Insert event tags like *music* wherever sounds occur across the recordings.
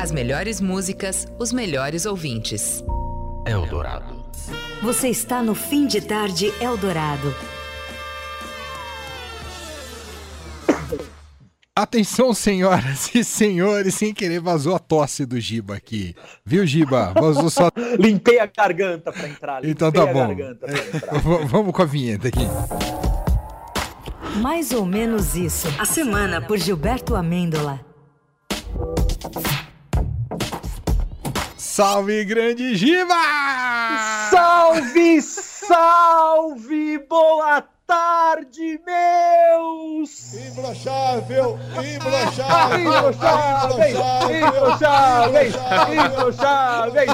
As melhores músicas, os melhores ouvintes. Eldorado. Você está no fim de tarde Eldorado. Atenção, senhoras e senhores, sem querer vazou a tosse do Giba aqui. Viu, Giba? Vazou só. Limpei a garganta para entrar. Então tá bom. É, vamos com a vinheta aqui. Mais ou menos isso. A semana por Gilberto Amêndola. Salve, grande Giba! Salve, salve! Boa tarde, meus! Imbrochável, imbrochável, imbrocháveis, imbrocháveis, imbrocháveis,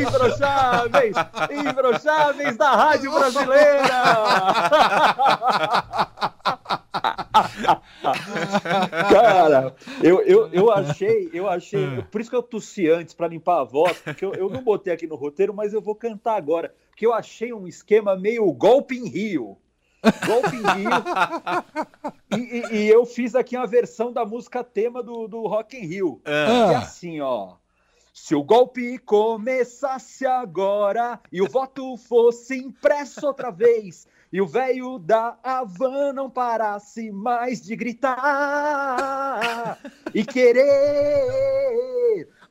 imbrocháveis, imbrocháveis da Rádio Brasileira! *laughs* *laughs* Cara, eu, eu, eu achei, eu achei, por isso que eu tossi antes para limpar a voz, porque eu, eu não botei aqui no roteiro, mas eu vou cantar agora, que eu achei um esquema meio golpe em Rio. Golpe em Rio. *laughs* E, e, e, eu fiz aqui uma versão da música tema do, do Rock in Rio. Ah. É assim, ó. Se o golpe começasse agora e o voto fosse impresso outra vez, e o velho da Havan não parasse mais de gritar e querer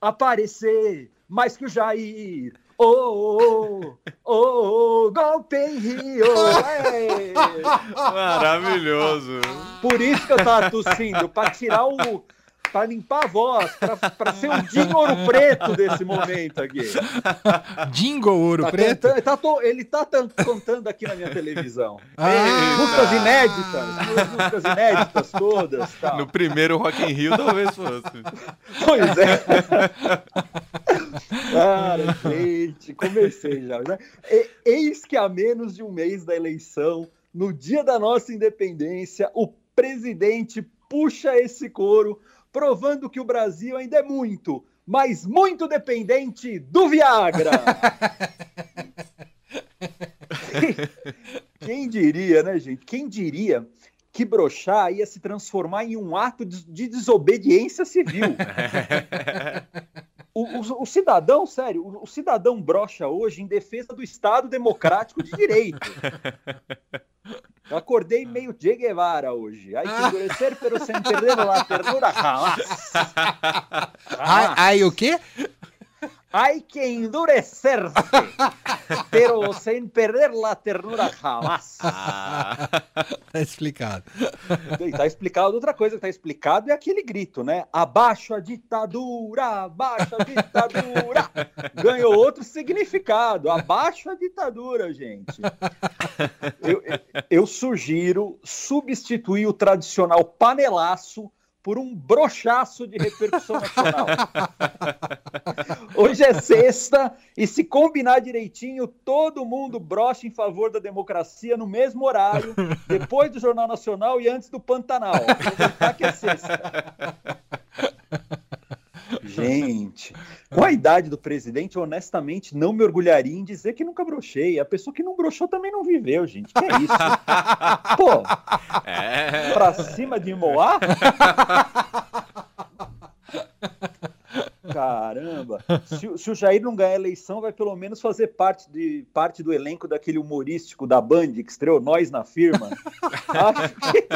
aparecer mais que o Jair. Oh, oh, oh, golpe em Rio. Maravilhoso. Por isso que eu tava tossindo, para tirar o para limpar a voz, para ser um Dingo Ouro Preto desse momento aqui. Dingo Ouro tá Preto? Cantando, tá to, ele tá contando aqui na minha televisão. Ah, músicas inéditas, músicas inéditas todas. Tal. No primeiro Rock in Rio talvez fosse. Pois é. Cara, gente, comecei já. Né? E, eis que a menos de um mês da eleição, no dia da nossa independência, o presidente puxa esse coro provando que o Brasil ainda é muito, mas muito dependente do Viagra. *laughs* Quem diria, né, gente? Quem diria que brochar ia se transformar em um ato de desobediência civil? O, o, o, cidadão, sério, o, o, cidadão brocha hoje em defesa do Estado Democrático de Direito. Eu acordei meio Che Guevara hoje. Ai, que endurecer, pero sem perder a ternura jamás. *laughs* Ai, ai, o quê? Hay que endurecerse, pero sin perder la ternura jamás. Ah, tá explicado. Tá explicado. Outra coisa que tá explicado é aquele grito, né? Abaixo a ditadura, abaixo a ditadura. Ganhou outro significado. Abaixo a ditadura, gente. Eu, eu sugiro substituir o tradicional panelaço por um brochaço de repercussão nacional. *laughs* Hoje é sexta e se combinar direitinho, todo mundo brocha em favor da democracia no mesmo horário, *laughs* depois do Jornal Nacional e antes do Pantanal. Aproveitar que é sexta. Gente, com a idade do presidente, honestamente, não me orgulharia em dizer que nunca brochei. A pessoa que não brochou também não viveu, gente. Que é isso? *laughs* Pô, é... pra cima de Moá? Caramba! Se, se, o Jair não ganhar a eleição, vai pelo menos fazer parte, de, parte do elenco daquele humorístico da Band que estreou Nós na Firma. Acho *laughs* que...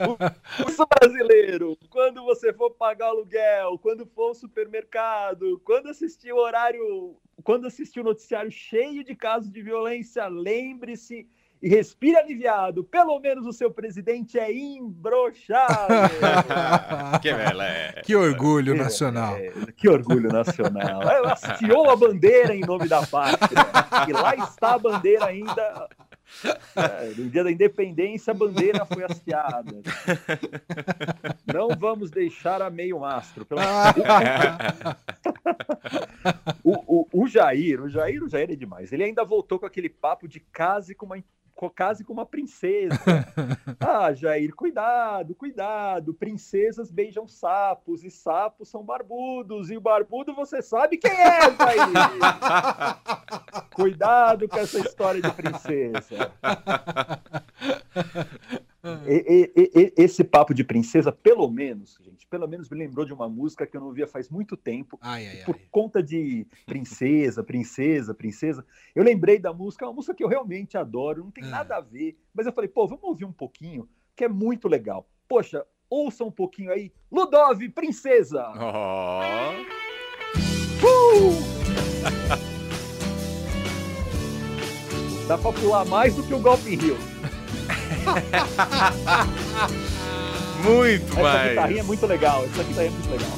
o brasileiro, quando você for pagar aluguel, quando for ao supermercado, quando assistir o horário, quando assistir o noticiário cheio de casos de violência, lembre-se e respire aliviado. Pelo menos o seu presidente é imbroxável. *laughs* que beleza. Que orgulho que nacional. Beleza. Que orgulho nacional. Ela hasteou a bandeira em nome da pátria. E lá está a bandeira ainda. É, no dia da independência, a bandeira foi hasteada. Não vamos deixar a meio mastro. Pelo... *laughs* o, o, o Jair, o Jair, o Jair é demais. Ele ainda voltou com aquele papo de case com uma case com uma princesa. *laughs* ah, Jair, cuidado, cuidado. Princesas beijam sapos e sapos são barbudos. E o barbudo você sabe quem é, Jair. *laughs* cuidado com essa história de princesa. *laughs* E- e- e- esse papo de princesa, pelo menos, gente, pelo menos me lembrou de uma música que eu não via faz muito tempo. Ai, ai, Por ai. conta de princesa, princesa, princesa, eu lembrei da música, é uma música que eu realmente adoro, não tem Ah. nada a ver, mas eu falei, pô, vamos ouvir um pouquinho, que é muito legal. Poxa, ouça um pouquinho aí, Ludov, princesa! Ó. *laughs* Dá pra pular mais do que o Golpe Rio. *laughs* Muito Essa mais. guitarrinha é muito legal, essa guitarrinha é muito legal.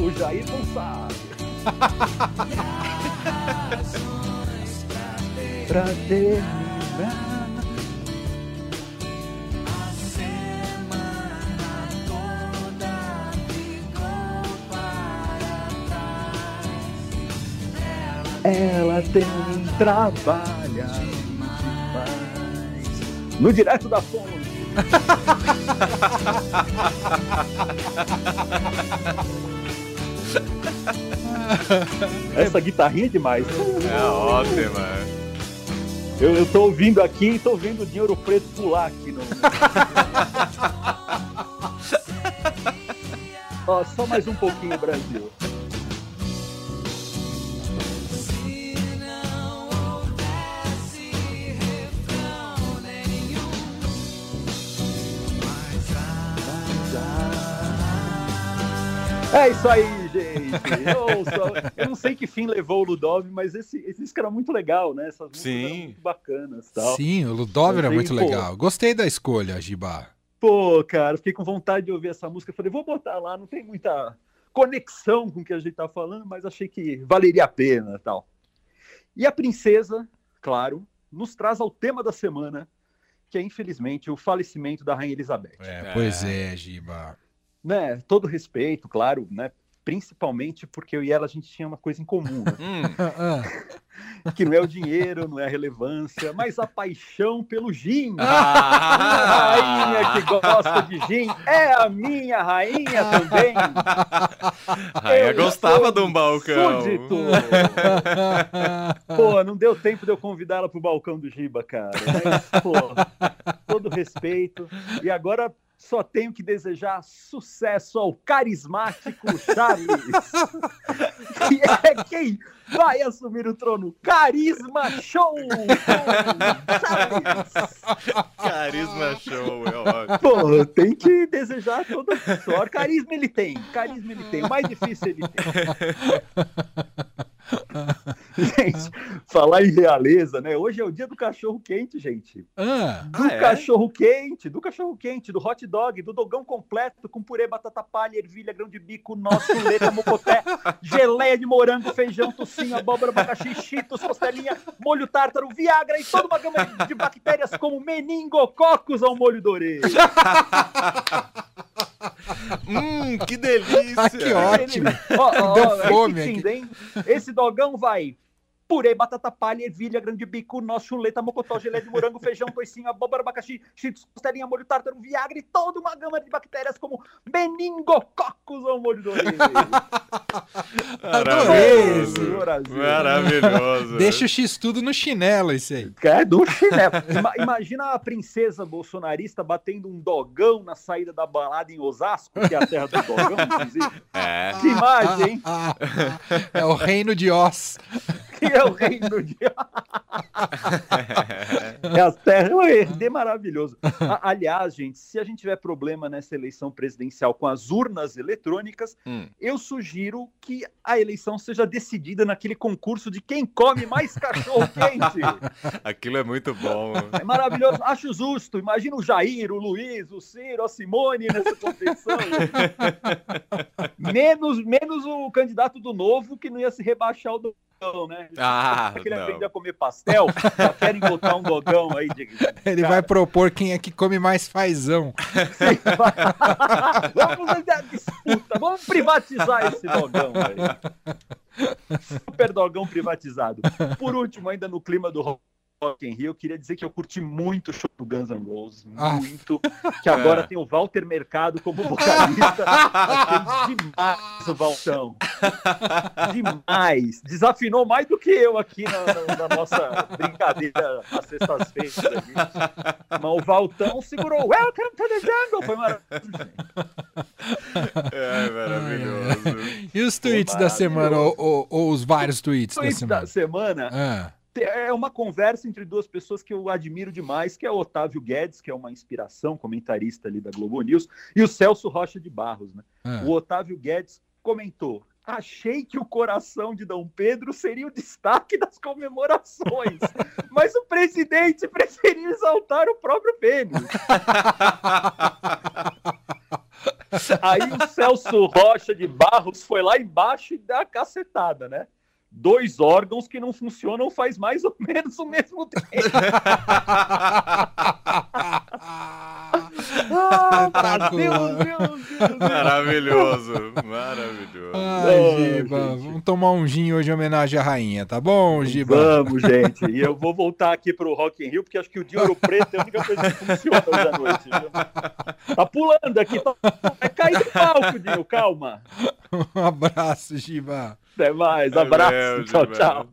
O Jair não sabe. *laughs* pra terminar. Ela tem trabalhado demais. No direto da fonte. *laughs* Essa guitarrinha é demais. É ótima. Eu, eu tô ouvindo aqui e tô vendo o dinheiro preto pular aqui no. *laughs* Ó, só mais um pouquinho, Brasil. É isso aí, gente. Ouça, eu não sei que fim levou o Ludov, mas esse, esse disco era muito legal, né? Essas músicas Sim. eram muito bacanas tal. Sim, o Ludov era muito pô. legal. Gostei da escolha, Giba. Pô, cara, fiquei com vontade de ouvir essa música. Falei, vou botar lá, não tem muita conexão com o que a gente tá falando, mas achei que valeria a pena tal. E a princesa, claro, nos traz ao tema da semana, que é infelizmente o falecimento da Rainha Elizabeth. É, pois é, Giba. Né? Todo respeito, claro, né? Principalmente porque eu e ela a gente tinha uma coisa em comum, né? *laughs* Hum, *laughs* que não é o dinheiro, não é a relevância, mas a paixão pelo gin. Ah! A rainha que gosta de gin é a minha rainha também. *laughs* Rainha Eu gostava de um balcão. Súdito. Pô, não deu tempo de eu convidar ela pro balcão do Giba, cara. Mas, pô, todo respeito. E agora só tenho que desejar sucesso ao carismático *laughs* Charles. que é quem vai assumir o trono. Carisma Show! Charles! Carisma show, é ótimo. Pô, tem que desejar toda sorte. Carisma ele tem, carisma ele tem. O mais difícil ele tem. *laughs* gente, falar em realeza, né? Hoje é o dia do cachorro quente, gente. Ah, Do Ah, é? cachorro quente, do cachorro quente, do hot dog, do dogão completo com purê, batata palha, ervilha, grão de bico, nosso, *laughs* letra, mocoté, geleia de morango, feijão, tocinho, abóbora, abacaxi, cheetos, costelinha, molho tártaro, viagra e toda uma gama de bactérias como meningococos ao molho orelha. *laughs* Hum, que delícia. Ah, que ótimo. Ó, ó, Deu ó, fome repetindo, hein? Esse dogão vai purê, batata palha, ervilha, grande bico, nosso chuleta, mocotó, gelé de morango, feijão, toicinho, abóbora, abacaxi, cheetos, costelinha, molho tártaro, viagra e toda uma gama de bactérias como meningococos ao molho *laughs* do esse. Brasil. Maravilhoso. deixa o X tudo no chinelo, isso aí. É do chinelo. Ima- Imagina a princesa bolsonarista batendo um dogão na saída da balada em Osasco, que é a terra do dogão, *laughs* inclusive. É. Que imagem, hein? *laughs* É o reino de Oz. Que é o reino de. *laughs* É a terra, é herdeiro maravilhoso. Aliás, gente, se a gente tiver problema nessa eleição presidencial com as urnas eletrônicas, Hum. eu sugiro que a eleição seja decidida naquele concurso de quem come mais cachorro *laughs* quente. Aquilo é muito bom. É maravilhoso. Acho justo. Imagina o Jair, o Luiz, o Ciro, a Simone nessa competição. *laughs* menos, menos o candidato do novo que não ia se rebaixar o dogão, né? Ah, querendo não. a comer pastel, já querem botar um dogão aí. De... *laughs* Ele Cara, vai propor quem é que come mais fazão. *laughs* vamos fazer a disputa, vamos privatizar esse dogão aí. Super dogão privatizado. Por último, ainda no clima do Rock in Rio, eu queria dizer que eu curti muito o show do Guns N' Roses, Ah. muito. Que agora É. tem o Walter Mercado como vocalista. Achei demais o Valtão. Demais. Desafinou mais do que eu aqui na, na- na nossa brincadeira às sextas-feiras. Mas o Valtão segurou. Welcome to the jungle. Foi maravilhoso. gente. É maravilhoso. E os tweets da semana, ou, ou- ou os vários tweets da Tweet semana? da semana Ah, é uma conversa entre duas pessoas que eu admiro demais, que é o Otávio Guedes, que é uma inspiração, comentarista ali da Globo News, e o Celso Rocha de Barros. Né? ah. O Otávio Guedes comentou: Achei que o coração de Dom Pedro seria o destaque das comemorações, *laughs* mas o presidente preferiu exaltar o próprio pênis. *laughs* Aí o Celso Rocha de Barros foi lá embaixo e deu a cacetada, né? Dois órgãos que não funcionam faz mais ou menos o mesmo tempo. Ah, Brasil, Espetacular. Deus, Deus, Deus. Maravilhoso. Maravilhoso. Ai, Giba, gente. vamos tomar um gin hoje em homenagem à rainha, tá bom, Giba? Vamos, gente. E eu vou voltar aqui pro Rock in Rio, porque acho que o de Ouro Preto é a única coisa que funciona hoje à noite. viu? Tá pulando aqui. Tá... Vai cair do palco, Dinho. Calma. *laughs* Um abraço, Giba. Até mais. Abraço. Tchau, tchau.